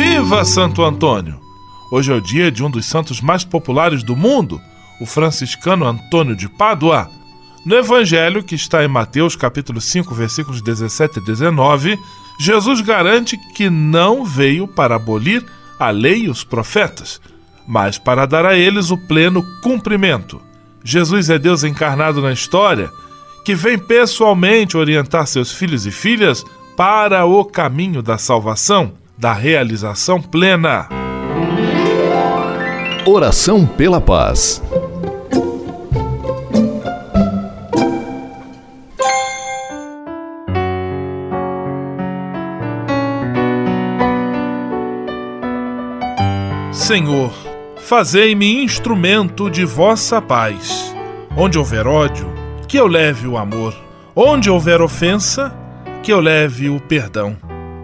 Viva Santo Antônio! Hoje é o dia de um dos santos mais populares do mundo, o franciscano Antônio de Pádua. No Evangelho, que está em Mateus capítulo 5, versículos 17 e 19, Jesus garante que não veio para abolir a lei e os profetas, mas para dar a eles o pleno cumprimento. Jesus é Deus encarnado na história, que vem pessoalmente orientar seus filhos e filhas para o caminho da salvação, da realização plena. Oração pela paz. Senhor, fazei-me instrumento de vossa paz. Onde houver ódio, que eu leve o amor. Onde houver ofensa, que eu leve o perdão.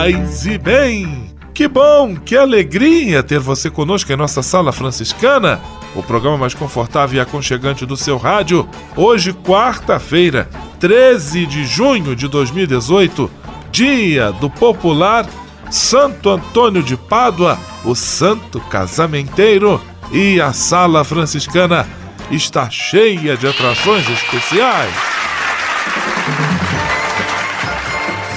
Paz e bem! Que bom, que alegria ter você conosco em nossa Sala Franciscana, o programa mais confortável e aconchegante do seu rádio. Hoje, quarta-feira, 13 de junho de 2018 dia do popular Santo Antônio de Pádua, o santo casamenteiro, e a sala franciscana está cheia de atrações especiais.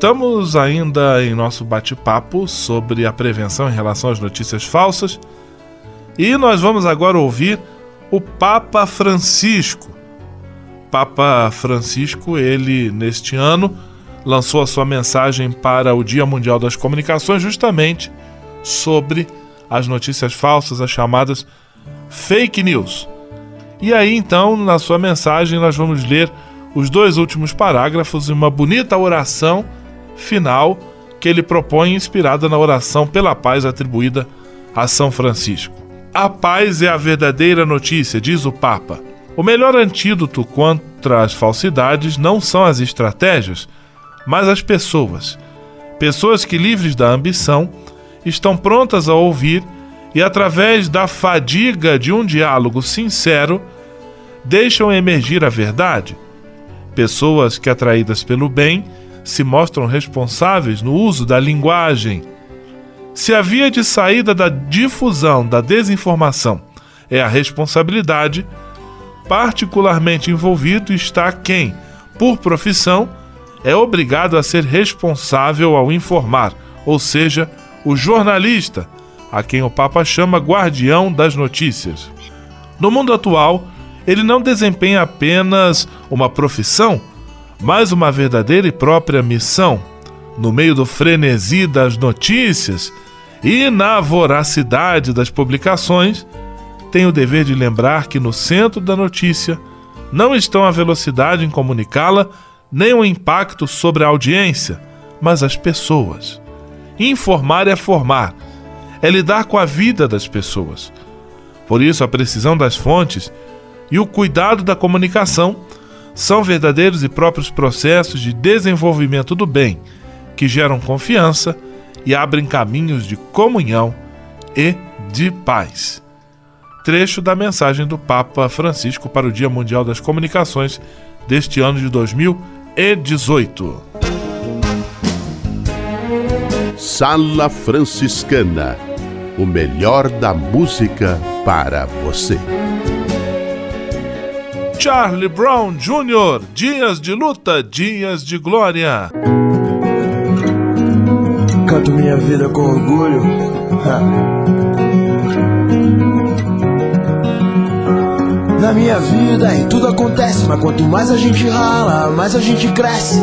Estamos ainda em nosso bate-papo sobre a prevenção em relação às notícias falsas e nós vamos agora ouvir o Papa Francisco. Papa Francisco, ele neste ano lançou a sua mensagem para o Dia Mundial das Comunicações justamente sobre as notícias falsas, as chamadas fake news. E aí então, na sua mensagem, nós vamos ler os dois últimos parágrafos e uma bonita oração final que ele propõe inspirada na oração pela paz atribuída a São Francisco. A paz é a verdadeira notícia, diz o Papa. O melhor antídoto contra as falsidades não são as estratégias, mas as pessoas. Pessoas que, livres da ambição, estão prontas a ouvir e, através da fadiga de um diálogo sincero, deixam emergir a verdade. Pessoas que, atraídas pelo bem, se mostram responsáveis no uso da linguagem. Se a via de saída da difusão da desinformação é a responsabilidade, particularmente envolvido está quem, por profissão, é obrigado a ser responsável ao informar, ou seja, o jornalista, a quem o Papa chama guardião das notícias. No mundo atual, ele não desempenha apenas uma profissão, mas uma verdadeira e própria missão. No meio do frenesi das notícias e na voracidade das publicações, tem o dever de lembrar que no centro da notícia não estão a velocidade em comunicá-la nem o impacto sobre a audiência, mas as pessoas. Informar é formar, é lidar com a vida das pessoas. Por isso, a precisão das fontes e o cuidado da comunicação são verdadeiros e próprios processos de desenvolvimento do bem, que geram confiança e abrem caminhos de comunhão e de paz. Trecho da mensagem do Papa Francisco para o Dia Mundial das Comunicações deste ano de 2018. Sala Franciscana o melhor da música para você. Charlie Brown Jr., Dias de Luta, Dias de Glória. Canto minha vida com orgulho. Na minha vida e tudo acontece, mas quanto mais a gente rala, mais a gente cresce.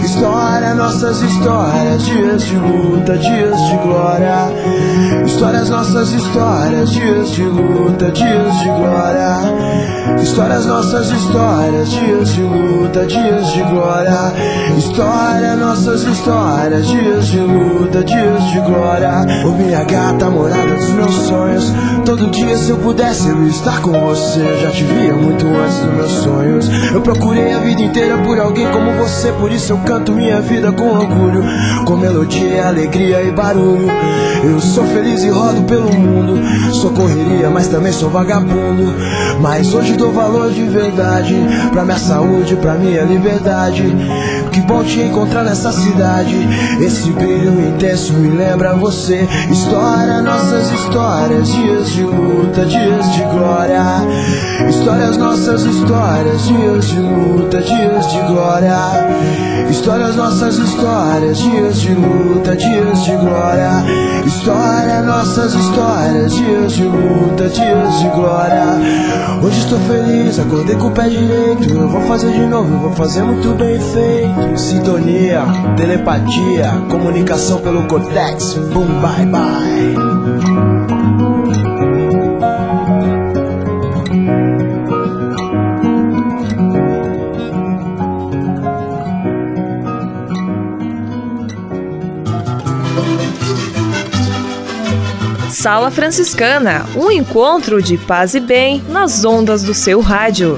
História, nossas histórias, dias de luta, dias de glória. Histórias, nossas histórias, dias de luta, dias de glória. Histórias, nossas histórias, dias de luta, dias de glória. História, nossas histórias, dias de luta, dias de glória. Ô minha gata, morada dos meus sonhos. Todo dia, se eu pudesse, eu estar com você. Já te via muito antes dos meus sonhos. Eu procurei a vida inteira por alguém como você, por isso eu canto minha vida com orgulho, com melodia, alegria e barulho. Eu sou feliz e rodo pelo mundo. Sou correria, mas também sou vagabundo. Mas hoje dou valor de verdade pra minha saúde, pra minha liberdade. Que bom te encontrar nessa cidade. Esse brilho intenso me lembra você. História, nossas histórias, dias de luta, dias de glória. Histórias, nossas histórias, dias de luta, dias de glória. Histórias, nossas histórias, dias de luta, dias de glória. História, nossas histórias, dias de luta, dias de glória. Hoje estou feliz, acordei com o pé direito. Eu vou fazer de novo, eu vou fazer muito bem feito. Sintonia, telepatia, comunicação pelo cortex. Boom, bye, bye. Sala Franciscana, um encontro de paz e bem nas ondas do seu rádio.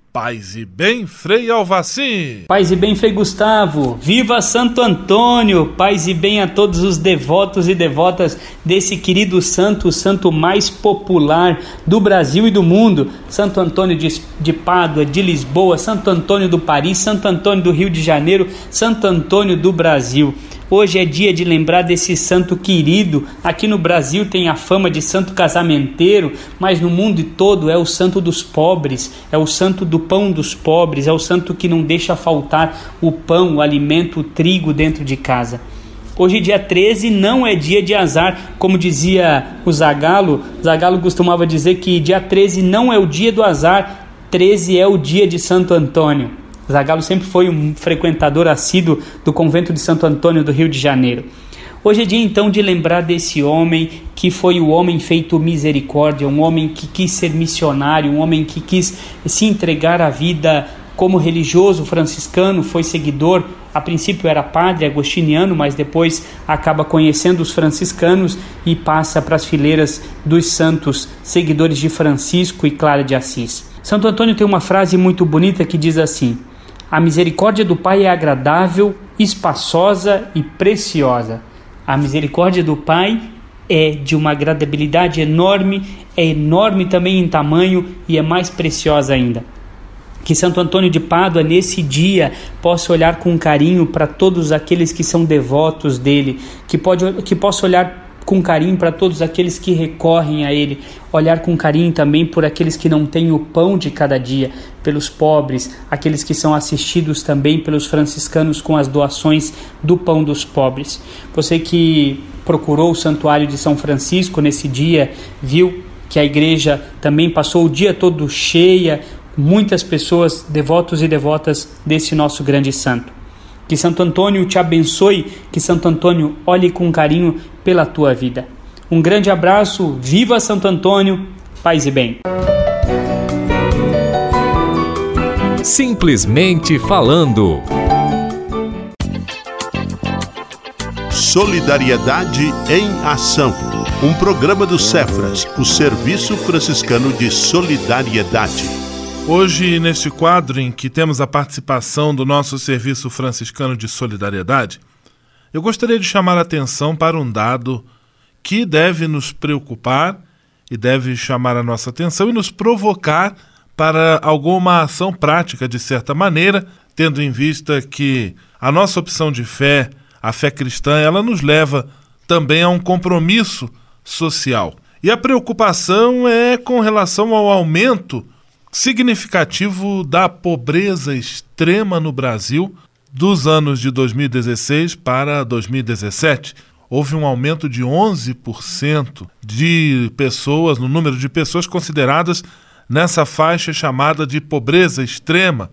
Paz e bem, Frei Alvaci. Paz e bem, Frei Gustavo. Viva Santo Antônio. Paz e bem a todos os devotos e devotas desse querido santo, o santo mais popular do Brasil e do mundo. Santo Antônio de, de Pádua, de Lisboa, Santo Antônio do Paris, Santo Antônio do Rio de Janeiro, Santo Antônio do Brasil. Hoje é dia de lembrar desse santo querido. Aqui no Brasil tem a fama de santo casamenteiro, mas no mundo todo é o santo dos pobres, é o santo do pão dos pobres, é o santo que não deixa faltar o pão, o alimento, o trigo dentro de casa. Hoje, dia 13, não é dia de azar, como dizia o Zagalo. Zagalo costumava dizer que dia 13 não é o dia do azar, 13 é o dia de Santo Antônio. Zagallo sempre foi um frequentador assíduo do convento de Santo Antônio do Rio de Janeiro. Hoje é dia então de lembrar desse homem que foi o homem feito misericórdia, um homem que quis ser missionário, um homem que quis se entregar à vida como religioso franciscano, foi seguidor, a princípio era padre agostiniano, mas depois acaba conhecendo os franciscanos e passa para as fileiras dos santos seguidores de Francisco e Clara de Assis. Santo Antônio tem uma frase muito bonita que diz assim: a misericórdia do Pai é agradável, espaçosa e preciosa. A misericórdia do Pai é de uma agradabilidade enorme, é enorme também em tamanho e é mais preciosa ainda. Que Santo Antônio de Pádua, nesse dia, possa olhar com carinho para todos aqueles que são devotos dele, que, pode, que possa olhar com carinho para todos aqueles que recorrem a Ele, olhar com carinho também por aqueles que não têm o pão de cada dia, pelos pobres, aqueles que são assistidos também pelos franciscanos com as doações do pão dos pobres. Você que procurou o santuário de São Francisco nesse dia, viu que a igreja também passou o dia todo cheia, muitas pessoas, devotos e devotas desse nosso grande santo. Que Santo Antônio te abençoe, que Santo Antônio olhe com carinho pela tua vida. Um grande abraço, viva Santo Antônio, paz e bem. Simplesmente falando. Solidariedade em Ação, um programa do Cefras, o Serviço Franciscano de Solidariedade. Hoje, neste quadro em que temos a participação do nosso Serviço Franciscano de Solidariedade, eu gostaria de chamar a atenção para um dado que deve nos preocupar e deve chamar a nossa atenção e nos provocar para alguma ação prática, de certa maneira, tendo em vista que a nossa opção de fé a fé cristã, ela nos leva também a um compromisso social. E a preocupação é com relação ao aumento significativo da pobreza extrema no Brasil dos anos de 2016 para 2017. Houve um aumento de 11% de pessoas, no número de pessoas consideradas nessa faixa chamada de pobreza extrema,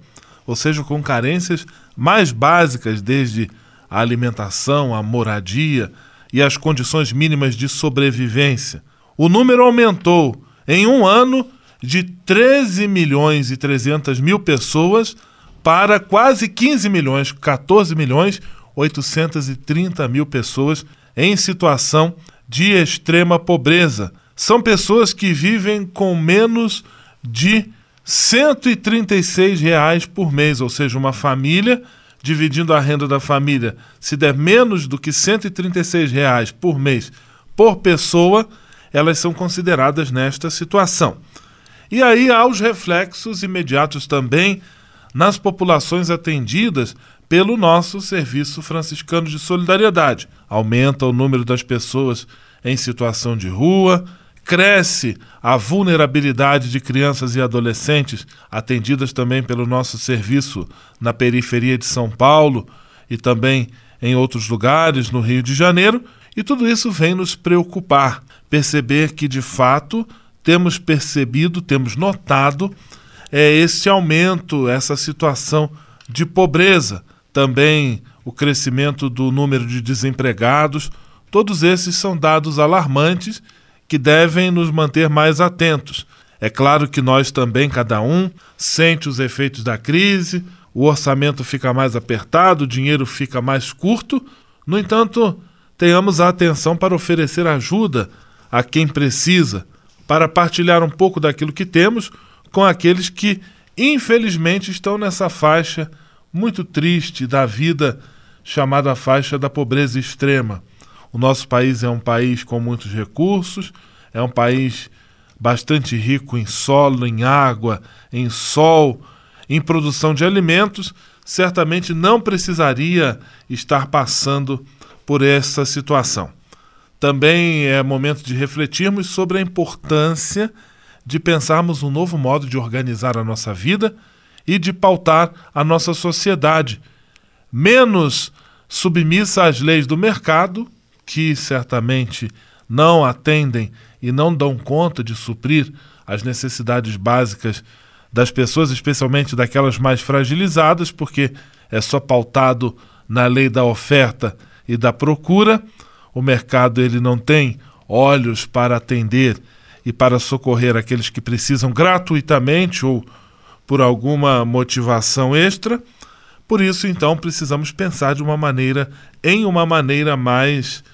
ou seja, com carências mais básicas, desde a alimentação, a moradia e as condições mínimas de sobrevivência. O número aumentou em um ano de 13 milhões e 300 mil pessoas para quase 15 milhões, 14 milhões 830 mil pessoas em situação de extrema pobreza. São pessoas que vivem com menos de 136 reais por mês, ou seja, uma família dividindo a renda da família, se der menos do que 136 reais por mês por pessoa, elas são consideradas nesta situação. E aí há os reflexos imediatos também nas populações atendidas pelo nosso Serviço Franciscano de Solidariedade. Aumenta o número das pessoas em situação de rua, cresce a vulnerabilidade de crianças e adolescentes, atendidas também pelo nosso serviço na periferia de São Paulo e também em outros lugares no Rio de Janeiro, e tudo isso vem nos preocupar, perceber que de fato temos percebido, temos notado é, esse aumento, essa situação de pobreza, também o crescimento do número de desempregados, todos esses são dados alarmantes que devem nos manter mais atentos. É claro que nós também, cada um, sente os efeitos da crise, o orçamento fica mais apertado, o dinheiro fica mais curto. No entanto, tenhamos a atenção para oferecer ajuda a quem precisa, para partilhar um pouco daquilo que temos com aqueles que, infelizmente, estão nessa faixa muito triste da vida chamada faixa da pobreza extrema. O nosso país é um país com muitos recursos, é um país bastante rico em solo, em água, em sol, em produção de alimentos, certamente não precisaria estar passando por essa situação. Também é momento de refletirmos sobre a importância de pensarmos um novo modo de organizar a nossa vida e de pautar a nossa sociedade, menos submissa às leis do mercado que certamente não atendem e não dão conta de suprir as necessidades básicas das pessoas, especialmente daquelas mais fragilizadas, porque é só pautado na lei da oferta e da procura. O mercado ele não tem olhos para atender e para socorrer aqueles que precisam gratuitamente ou por alguma motivação extra. Por isso, então, precisamos pensar de uma maneira, em uma maneira mais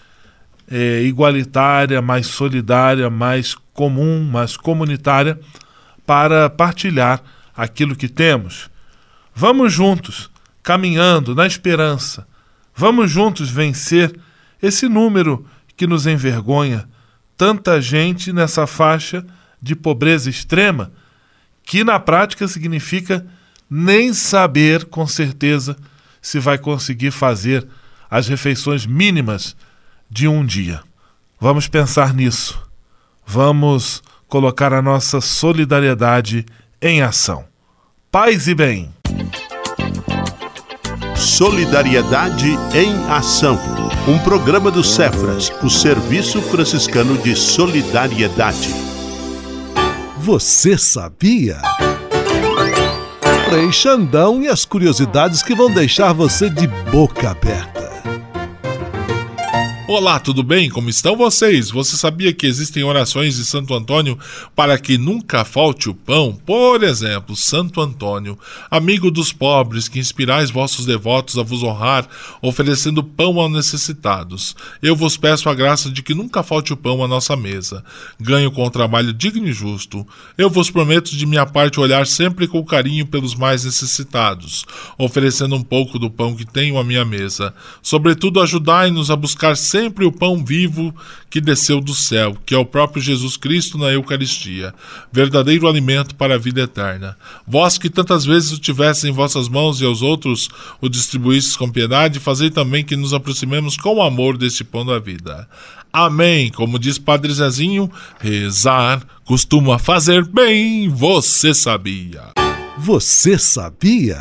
é, igualitária, mais solidária, mais comum, mais comunitária, para partilhar aquilo que temos. Vamos juntos, caminhando na esperança. Vamos juntos vencer esse número que nos envergonha. Tanta gente nessa faixa de pobreza extrema, que na prática significa nem saber com certeza se vai conseguir fazer as refeições mínimas de um dia. Vamos pensar nisso. Vamos colocar a nossa solidariedade em ação. Paz e bem. Solidariedade em Ação. Um programa do Cefras, o Serviço Franciscano de Solidariedade. Você sabia? Frei Xandão e as curiosidades que vão deixar você de boca aberta. Olá, tudo bem? Como estão vocês? Você sabia que existem orações de Santo Antônio para que nunca falte o pão? Por exemplo, Santo Antônio, amigo dos pobres, que inspirais vossos devotos a vos honrar, oferecendo pão aos necessitados. Eu vos peço a graça de que nunca falte o pão à nossa mesa. Ganho com o trabalho digno e justo. Eu vos prometo de minha parte olhar sempre com carinho pelos mais necessitados, oferecendo um pouco do pão que tenho à minha mesa. Sobretudo, ajudai-nos a buscar o pão vivo que desceu do céu, que é o próprio Jesus Cristo na Eucaristia, verdadeiro alimento para a vida eterna. Vós que tantas vezes o tivesse em vossas mãos e aos outros o distribuístes com piedade, fazei também que nos aproximemos com amor deste pão da vida. Amém. Como diz Padre Zezinho, rezar costuma fazer bem, você sabia. Você sabia?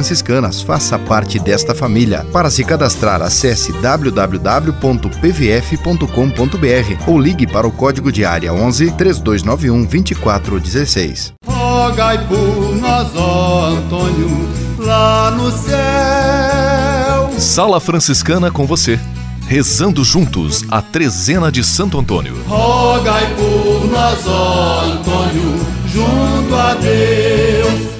franciscanas. Faça parte desta família. Para se cadastrar, acesse www.pvf.com.br ou ligue para o código de área 11 3291 2416. Rogai por nós, ó Antônio, lá no céu. Sala Franciscana com você rezando juntos a trezena de Santo Antônio. Rogai por nós, ó Antônio, junto a Deus.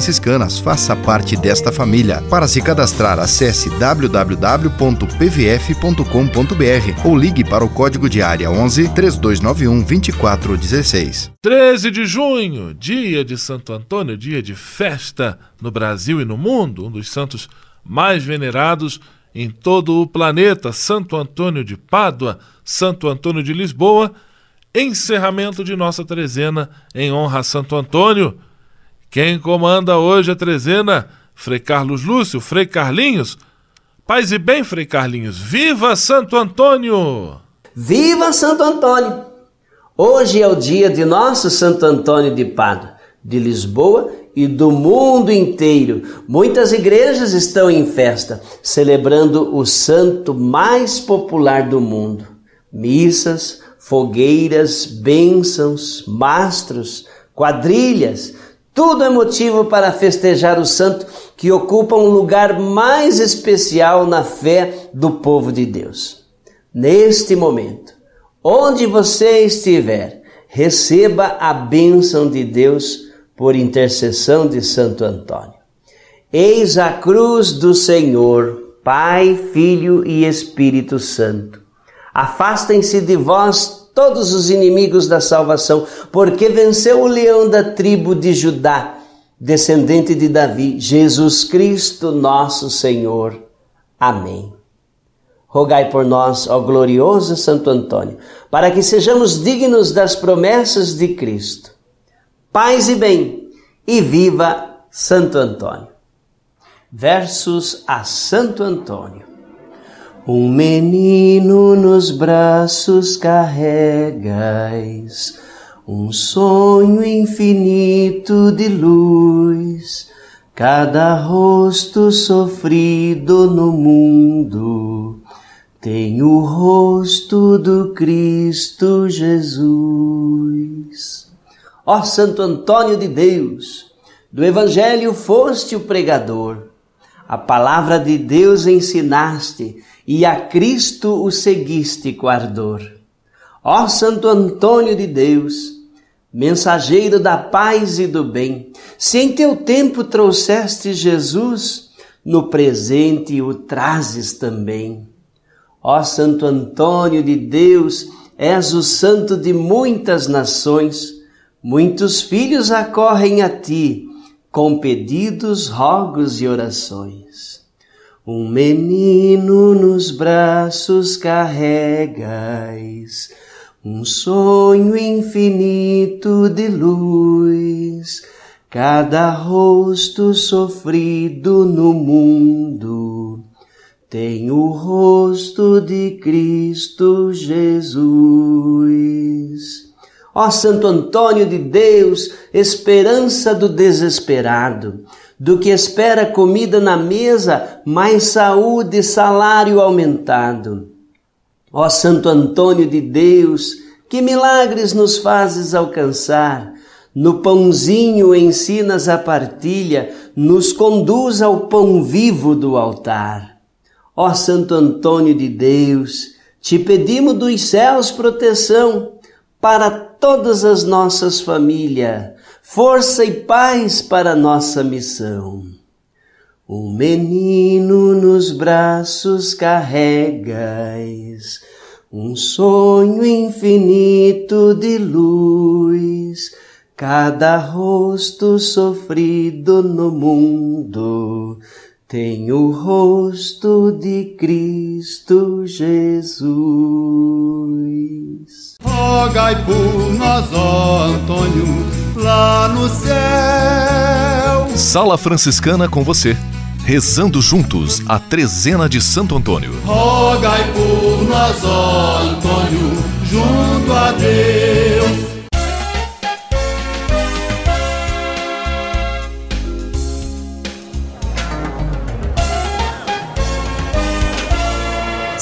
franciscanas. Faça parte desta família. Para se cadastrar, acesse www.pvf.com.br ou ligue para o código de área 11 3291 2416. 13 de junho, dia de Santo Antônio, dia de festa no Brasil e no mundo, um dos santos mais venerados em todo o planeta, Santo Antônio de Pádua, Santo Antônio de Lisboa, encerramento de nossa trezena em honra a Santo Antônio. Quem comanda hoje a trezena? Frei Carlos Lúcio, Frei Carlinhos. Paz e bem, Frei Carlinhos. Viva Santo Antônio! Viva Santo Antônio! Hoje é o dia de nosso Santo Antônio de Pádua, de Lisboa e do mundo inteiro. Muitas igrejas estão em festa, celebrando o santo mais popular do mundo. Missas, fogueiras, bênçãos, mastros, quadrilhas, tudo é motivo para festejar o santo que ocupa um lugar mais especial na fé do povo de Deus. Neste momento, onde você estiver, receba a bênção de Deus por intercessão de Santo Antônio. Eis a cruz do Senhor, Pai, Filho e Espírito Santo. Afastem-se de vós todos os inimigos da salvação, porque venceu o leão da tribo de Judá, descendente de Davi, Jesus Cristo, nosso Senhor. Amém. Rogai por nós, ó glorioso Santo Antônio, para que sejamos dignos das promessas de Cristo. Paz e bem, e viva Santo Antônio. Versos a Santo Antônio. Um menino nos braços carregais, um sonho infinito de luz, cada rosto sofrido no mundo tem o rosto do Cristo Jesus. Ó Santo Antônio de Deus, do Evangelho foste o pregador, a palavra de Deus ensinaste e a Cristo o seguiste com ardor. Ó Santo Antônio de Deus, mensageiro da paz e do bem, se em teu tempo trouxeste Jesus, no presente o trazes também. Ó Santo Antônio de Deus, és o santo de muitas nações, muitos filhos acorrem a ti, com pedidos, rogos e orações. Um menino nos braços carregas, um sonho infinito de luz, cada rosto sofrido no mundo tem o rosto de Cristo Jesus. Ó Santo Antônio de Deus, esperança do desesperado, do que espera comida na mesa, mais saúde e salário aumentado. Ó Santo Antônio de Deus, que milagres nos fazes alcançar. No pãozinho ensinas a partilha, nos conduz ao pão vivo do altar. Ó Santo Antônio de Deus, te pedimos dos céus proteção para todas as nossas famílias, força e paz para nossa missão. Um menino nos braços carregas, um sonho infinito de luz, cada rosto sofrido no mundo tem o rosto de Cristo Jesus. Rogai por nós, ó Antônio, lá no céu. Sala Franciscana com você rezando juntos a trezena de Santo Antônio. Rogai por nós, ó Antônio, junto a Deus.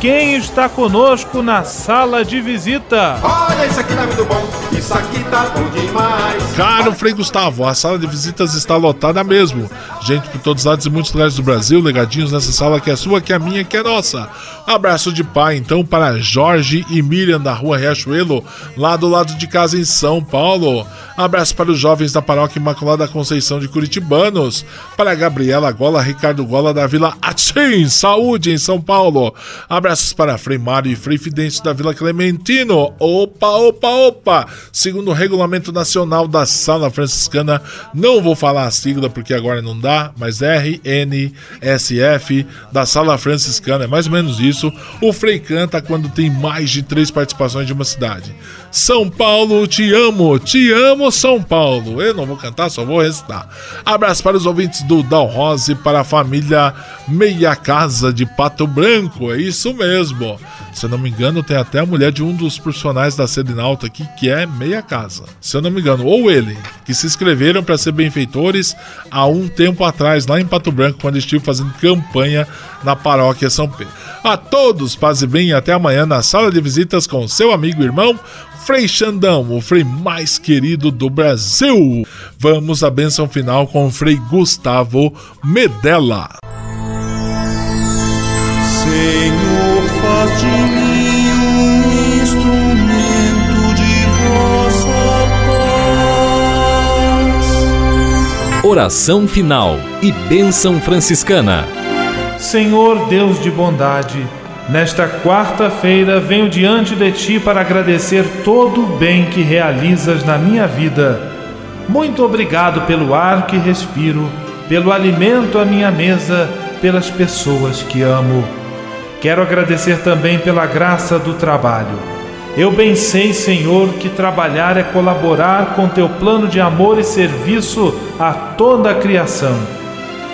quem está conosco na sala de visita? Olha, isso aqui tá muito bom, isso aqui tá bom demais. Caro Frei Gustavo, a sala de visitas está lotada mesmo. Gente por todos os lados e muitos lugares do Brasil, legadinhos nessa sala que é sua, que é minha, que é nossa. Abraço de pai então para Jorge e Miriam da rua Riachuelo, lá do lado de casa em São Paulo. Abraço para os jovens da paróquia Imaculada Conceição de Curitibanos. Para Gabriela Gola, Ricardo Gola da Vila Atim, Saúde em São Paulo. Abraços para Frei Mário e Frei Fidêncio da Vila Clementino. Opa, opa, opa! Segundo o regulamento nacional da Sala Franciscana, não vou falar a sigla porque agora não dá, mas RNSF da Sala Franciscana, é mais ou menos isso. O Frei canta quando tem mais de três participações de uma cidade. São Paulo, te amo, te amo, São Paulo. Eu não vou cantar, só vou recitar. Abraço para os ouvintes do Dal Rose, para a família Meia Casa de Pato Branco. É isso mesmo. Se eu não me engano, tem até a mulher de um dos personagens da Sedinalta aqui, que é Meia Casa. Se eu não me engano, ou ele, que se inscreveram para ser benfeitores há um tempo atrás, lá em Pato Branco, quando estive fazendo campanha na paróquia São Pedro. A todos, paz e bem, até amanhã na sala de visitas com seu amigo e irmão Frei Xandão, o Frei mais querido do Brasil. Vamos à benção final com o Frei Gustavo Medella. Senhor, faz de mim um instrumento de vossa paz. Oração final e bênção franciscana. Senhor Deus de bondade, nesta quarta-feira venho diante de ti para agradecer todo o bem que realizas na minha vida. Muito obrigado pelo ar que respiro, pelo alimento à minha mesa, pelas pessoas que amo. Quero agradecer também pela graça do trabalho. Eu bem sei, Senhor, que trabalhar é colaborar com teu plano de amor e serviço a toda a criação.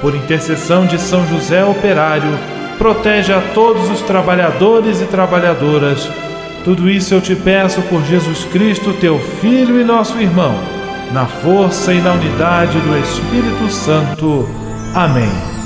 Por intercessão de São José Operário, protege a todos os trabalhadores e trabalhadoras. Tudo isso eu te peço por Jesus Cristo, teu Filho e nosso irmão, na força e na unidade do Espírito Santo. Amém.